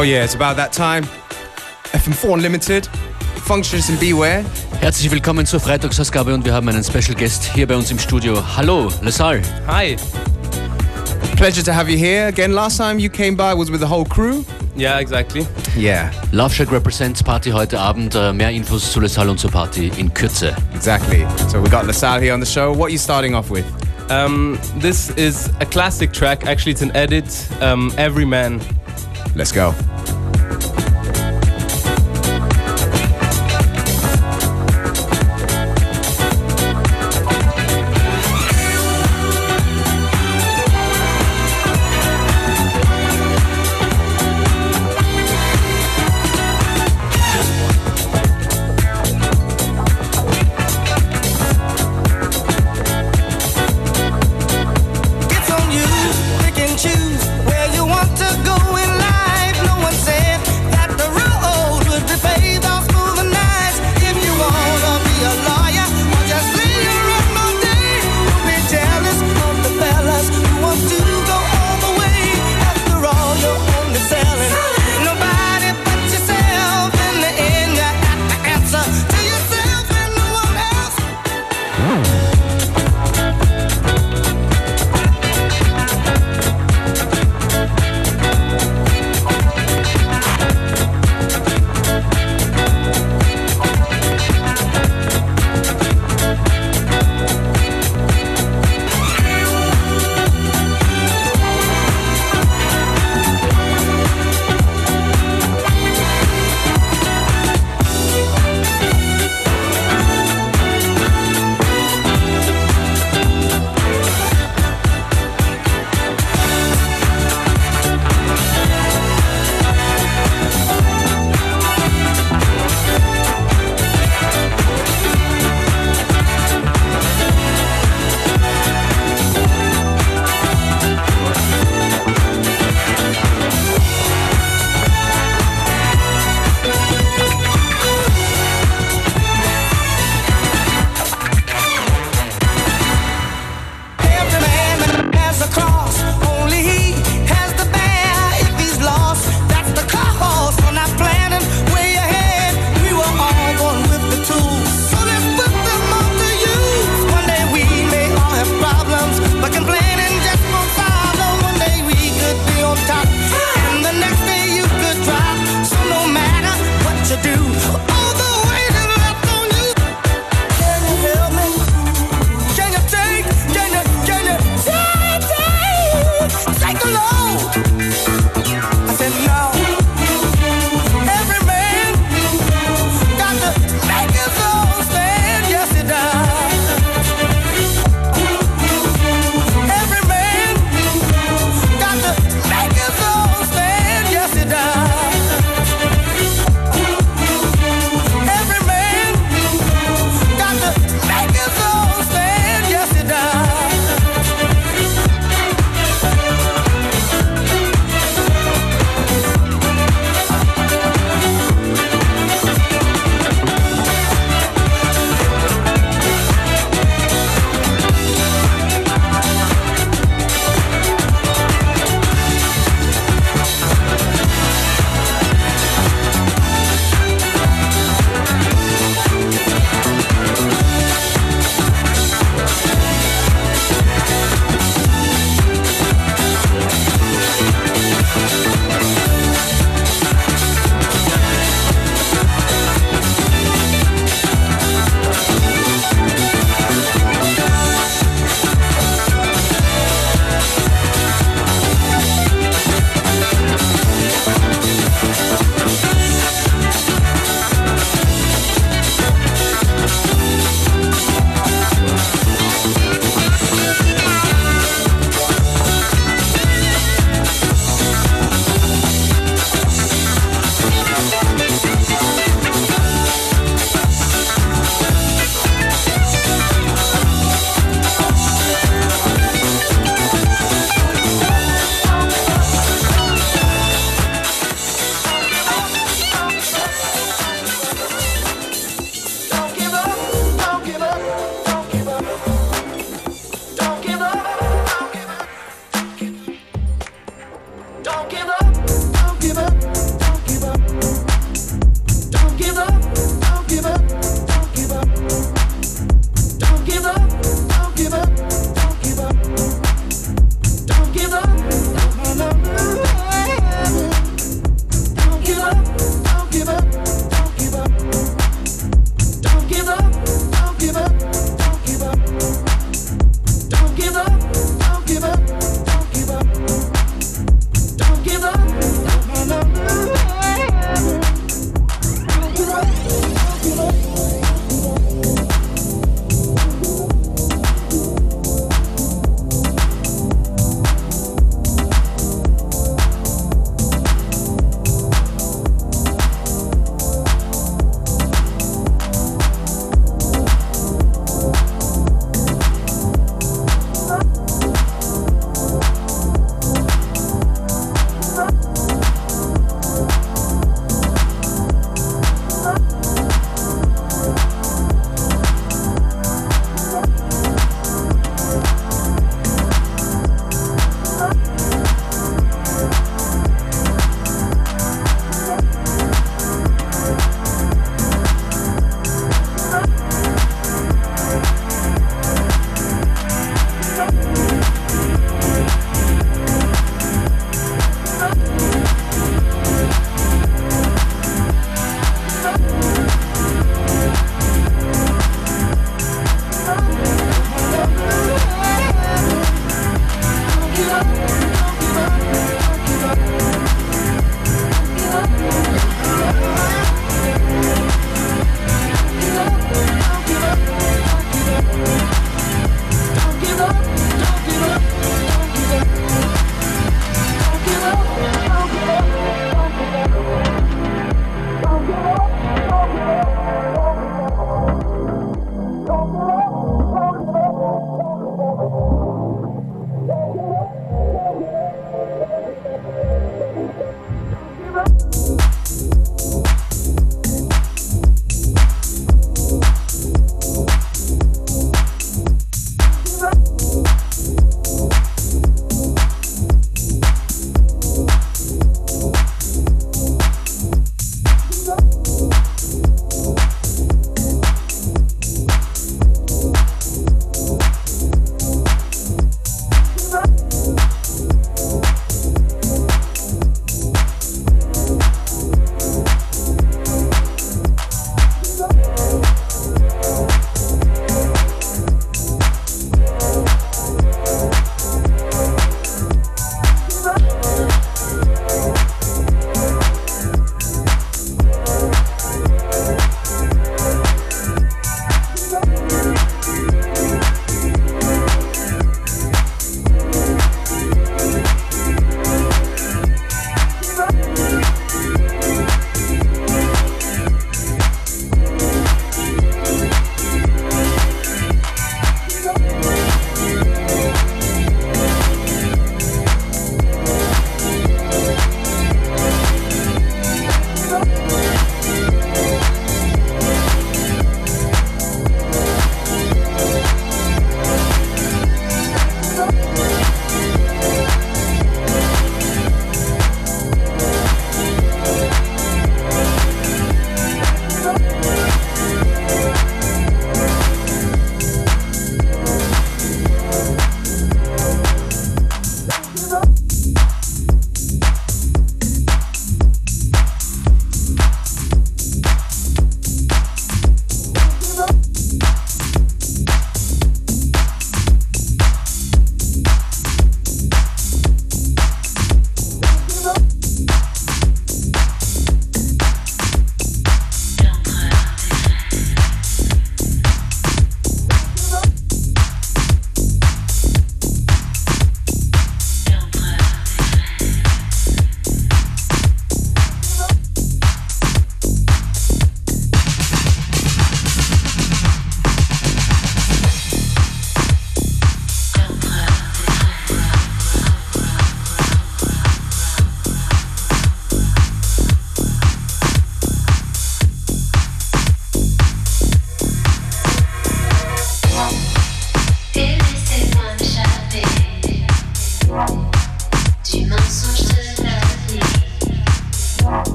Oh yeah, it's about that time. FM4 Unlimited, Functions and Beware. Herzlich willkommen zur Freitagsausgabe und wir haben einen Special Guest hier bei uns im Studio. Hallo, Lesal. Hi. Pleasure to have you here. Again, last time you came by was with the whole crew. Yeah, exactly. Yeah. Love Shack represents Party heute Abend. Äh, mehr Infos zu Lesal und zur Party in Kürze. Exactly. So we got Lesal here on the show. What are you starting off with? Um, this is a classic track. Actually, it's an edit. Um, Everyman Let's go.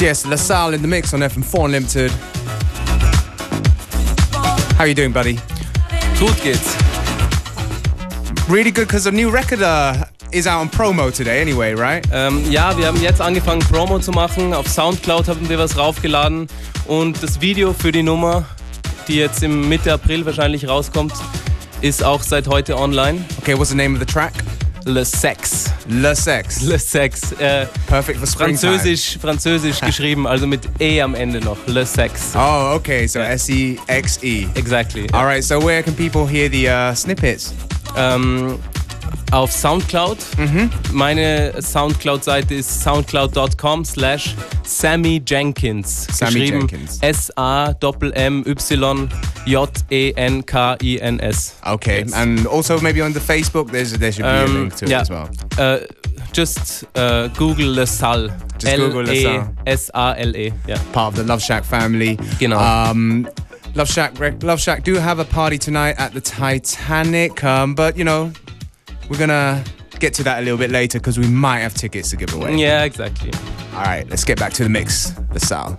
Yes, LaSalle in the mix on FM4 Unlimited. How are you doing, buddy? Gut geht's. Really good because the new record uh, is out on promo today anyway, right? Ähm, ja, wir haben jetzt angefangen Promo zu machen. Auf Soundcloud haben wir was raufgeladen und das Video für die Nummer, die jetzt im Mitte April wahrscheinlich rauskommt, ist auch seit heute online. Okay, what's the name of the track? Le Sex. Le Sex. Le Sex. Äh, Perfect for springtime. Französisch, Französisch geschrieben, also mit E am Ende noch. Le Sex. Oh, okay, so Yeah. S-E-X-E. Exactly. All right, so where can people hear the uh, snippets? Ähm, auf Soundcloud. Meine Soundcloud-Seite ist soundcloud.com slash Sammy Jenkins. Sammy Jenkins. S-A-M-M-Y-J-E-N-K-I-N-S. Okay, Yes. and also maybe on the Facebook, there's there should be a Um, link to it as well. Äh, just äh, Google LaSalle. Just Google LaSalle. L-E-S-A-L-E. Ja. Part of the Love Shack family. Genau. Um, Love Shack, Love Shack do have a party tonight at the Titanic, um, but you know, we're gonna get to that a little bit later because we might have tickets to give away. Yeah, exactly. All right, let's get back to the mix. The Sal.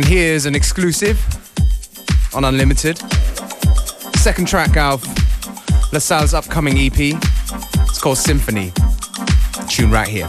And here's an exclusive on Unlimited. Second track out of LaSalle's upcoming EP. It's called Symphony. Tune right here.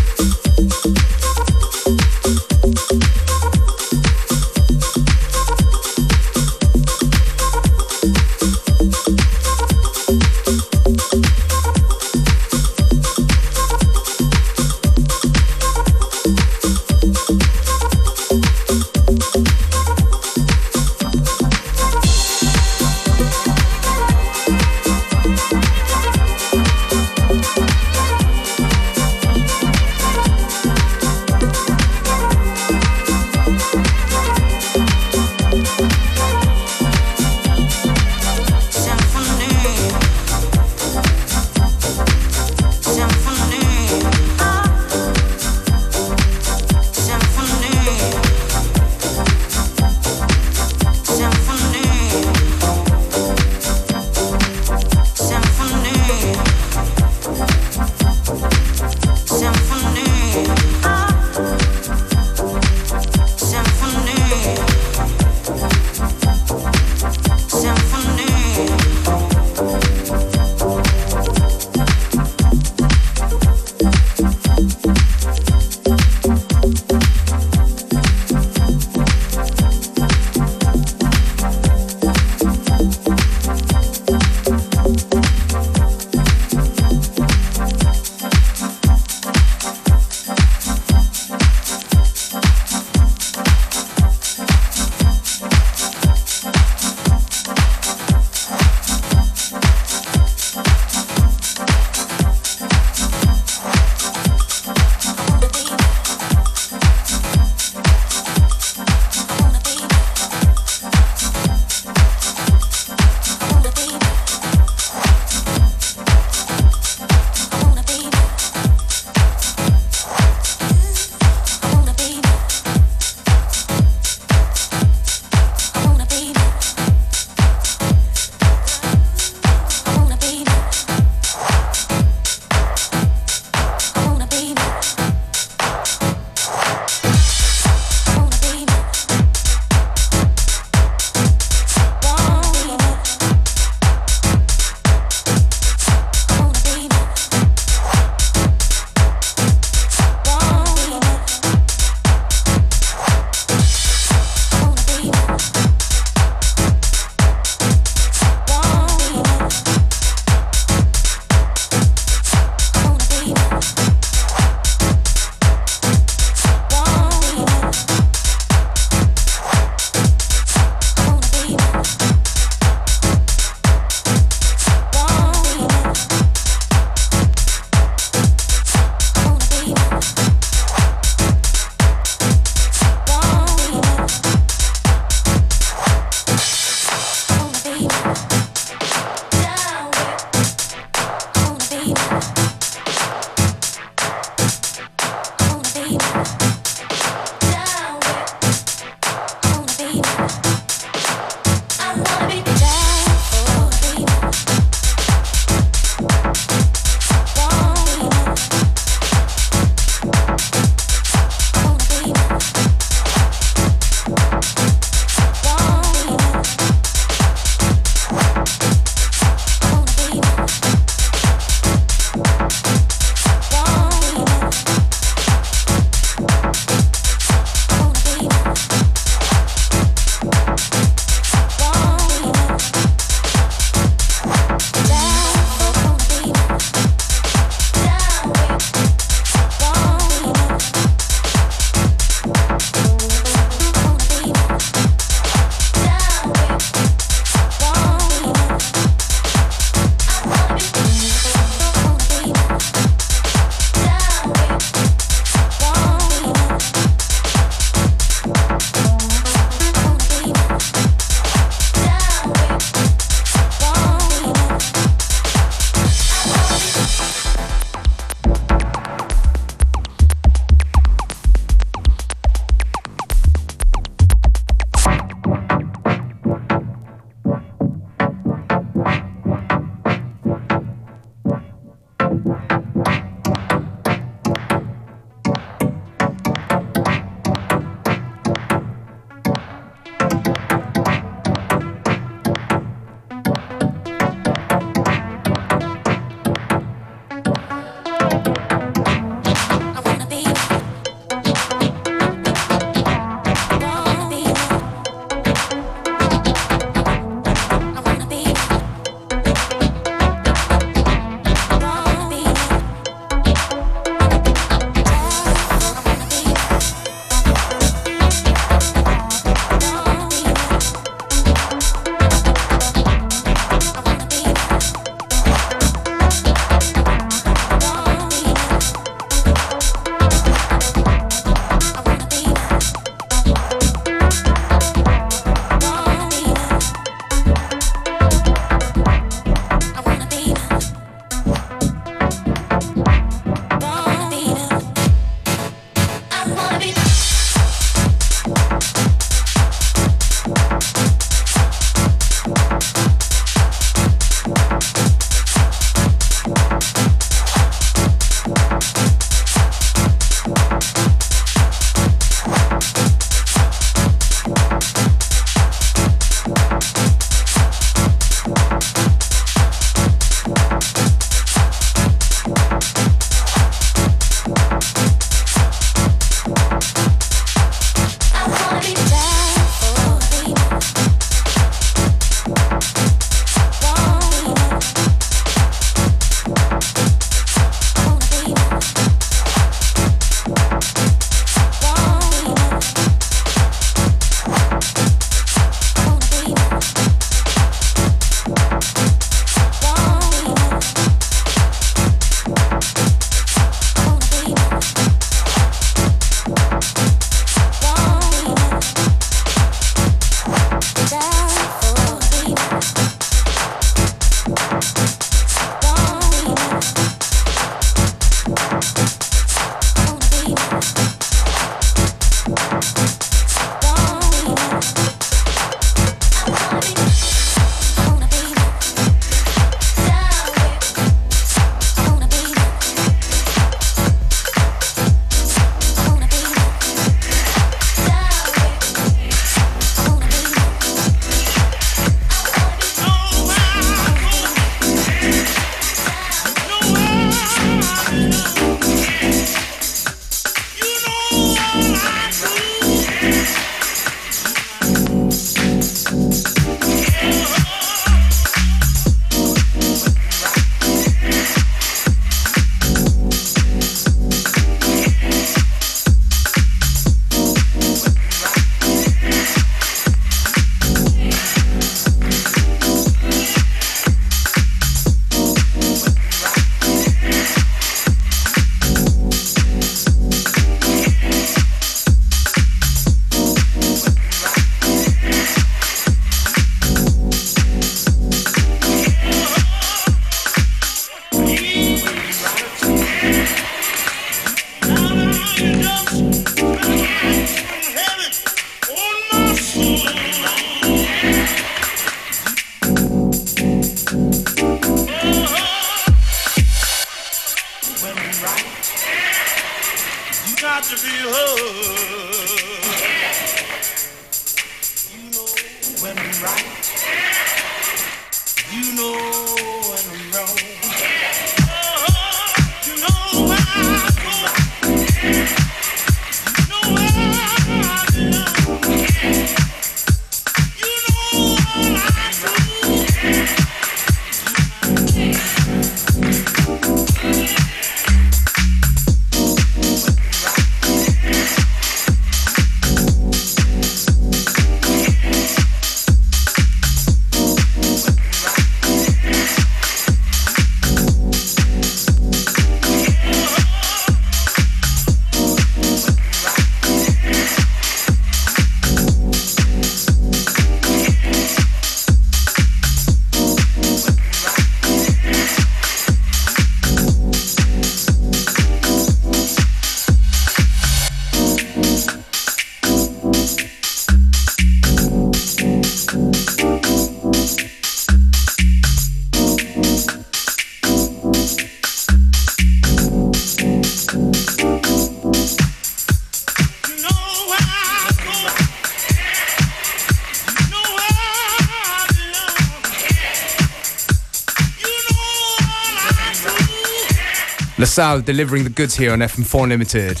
LaSalle delivering the goods here on FM4 Limited.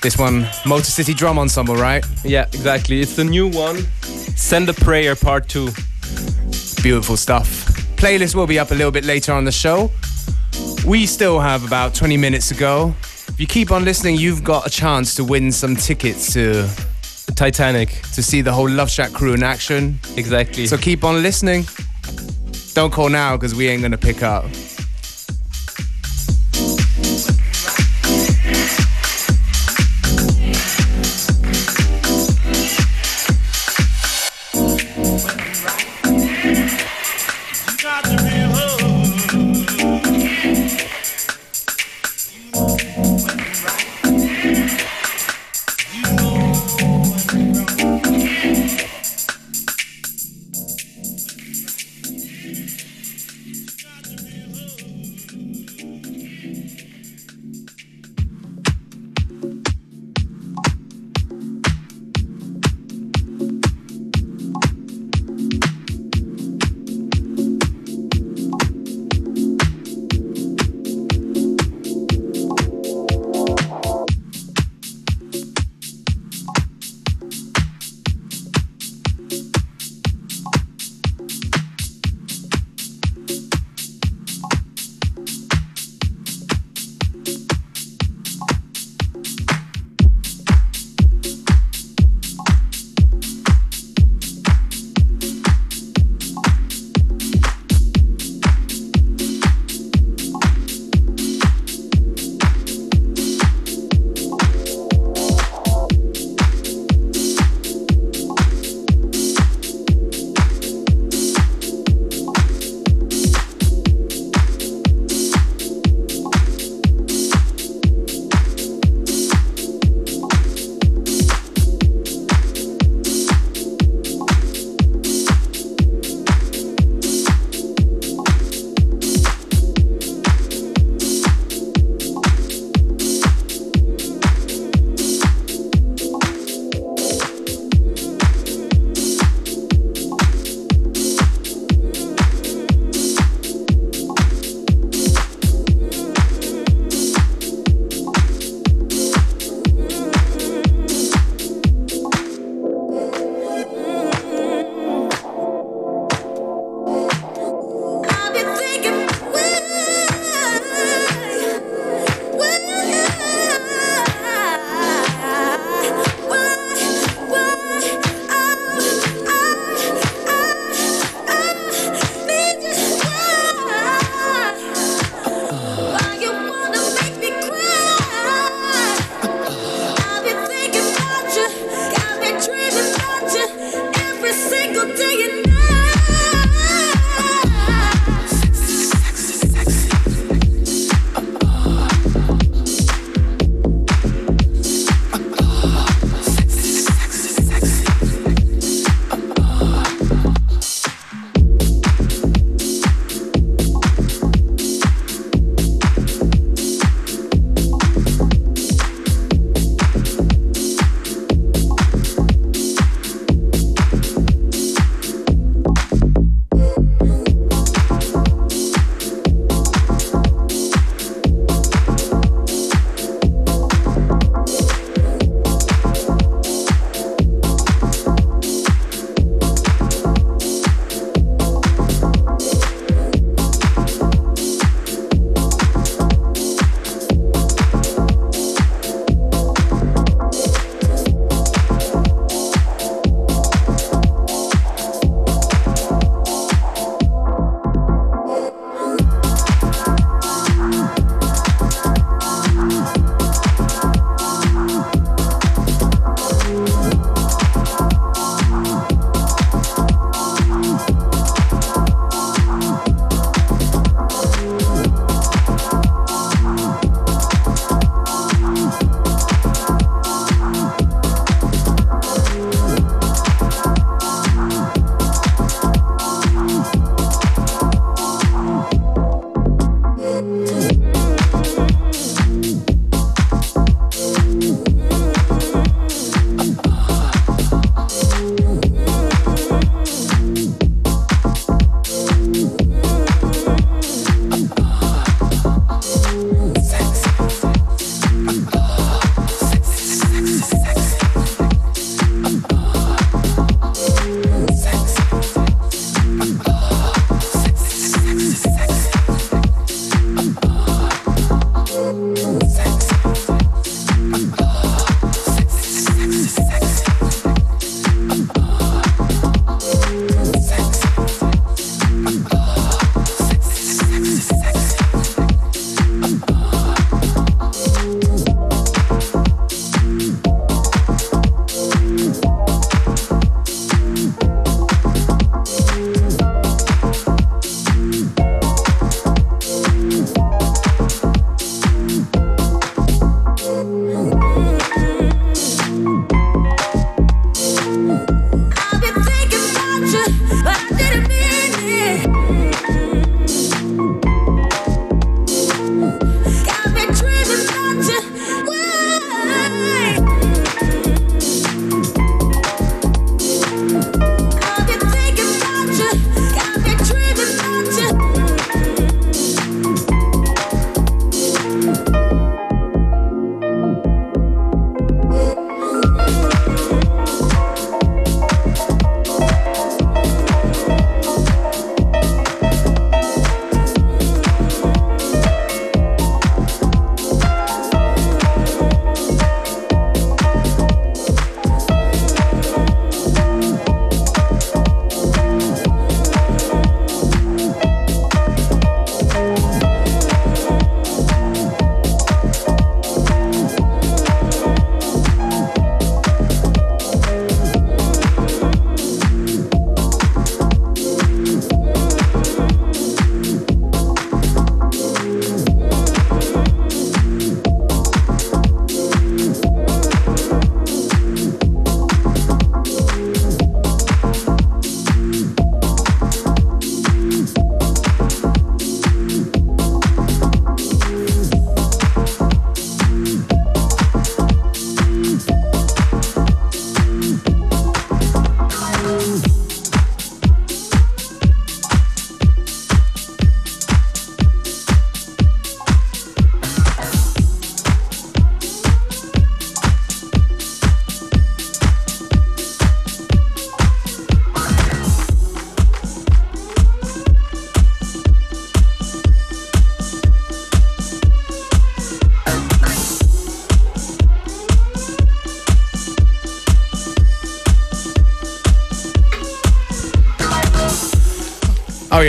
This one, Motor City Drum Ensemble, right? Yeah, exactly. It's the new one. Send a Prayer Part 2. Beautiful stuff. Playlist will be up a little bit later on the show. We still have about 20 minutes to go. If you keep on listening, you've got a chance to win some tickets to Titanic. to see the whole Love Shack crew in action. Exactly. So keep on listening. Don't call now because we ain't gonna pick up.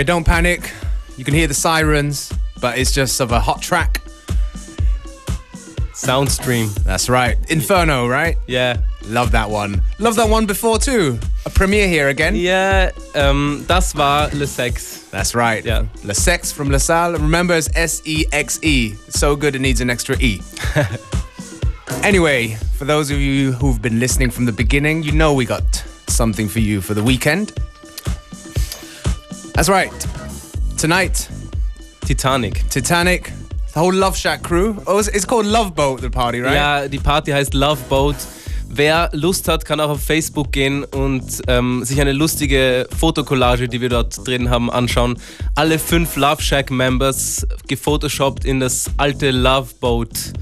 Don't panic. You can hear the sirens, but it's just of a hot track. Soundstream. That's right. Inferno, right? Yeah. Love that one. Love that one before too. A premiere here again. Yeah, ähm, das war Le Sexe. That's right. Yeah. Le Sexe from La Salle. Remember, it's S E X E. So good it needs an extra E. anyway, for those of you who've been listening from the beginning, you know we got something for you for the weekend. That's right. Tonight, Titanic. Titanic, the whole Love Shack crew. Oh, it's, called Love Boat, the party, right? Ja, die Party heißt Love Boat. Wer Lust hat, kann auch auf Facebook gehen und ähm, sich eine lustige Fotokollage, die wir dort drin haben, anschauen. Alle fünf Love Shack Members gefotoshoppt in das alte Love Boat,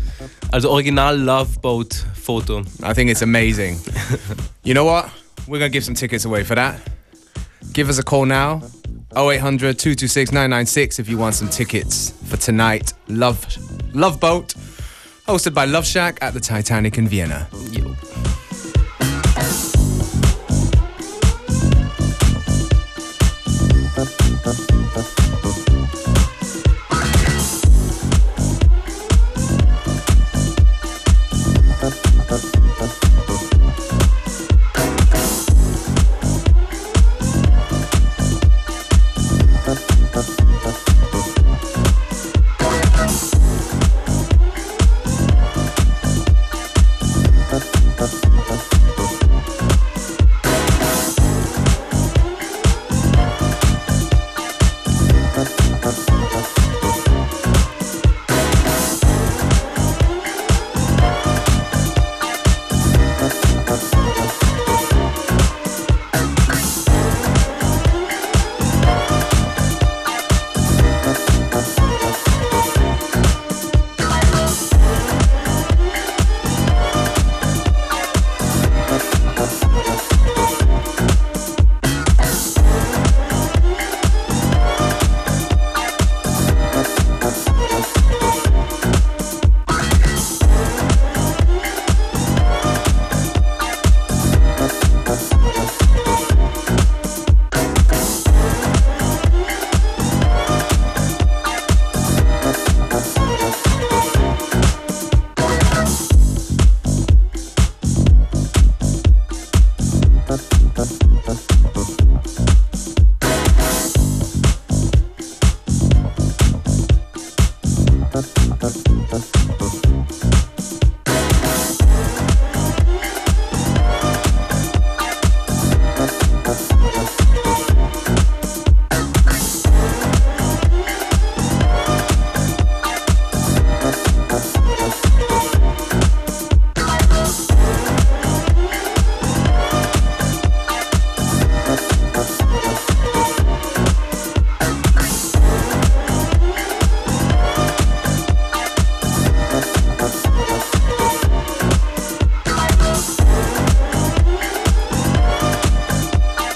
also Original Love Boat Foto. I think it's amazing. you know what? We're going to give some tickets away for that. Give us a call now. 0800 226 996 if you want some tickets for tonight. Love Love Boat, hosted by Love Shack at the Titanic in Vienna. Jo.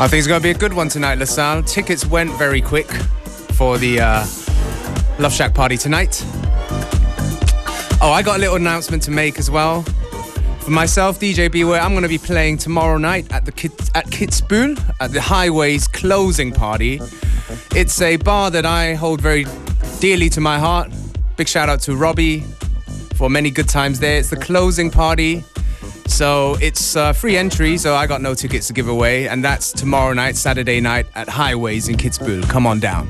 I think it's going to be a good one tonight, LaSalle. Tickets went very quick for the uh, Love Shack party tonight. Oh, I got a little announcement to make as well. For myself, DJ Beware, I'm going to be playing tomorrow night at the Kit- at Kitzbühel at the Highways closing party. It's a bar that I hold very dearly to my heart. Big shout out to Robbie for many good times there. It's the closing party. So it's uh, free entry, so I got no tickets to give away, and that's tomorrow night, Saturday night at Highways in Kitzbühel. Come on down.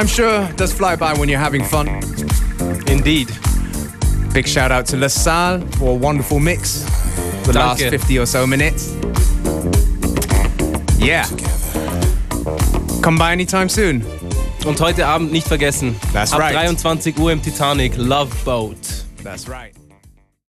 Time sure does fly by when you're having fun. Indeed. Big shout out to La Salle for a wonderful mix. The last Danke. 50 or so minutes. Yeah. Come by anytime soon. Und heute Abend nicht vergessen. That's Ab right. 23 Uhr im Titanic, Love Boat. That's right.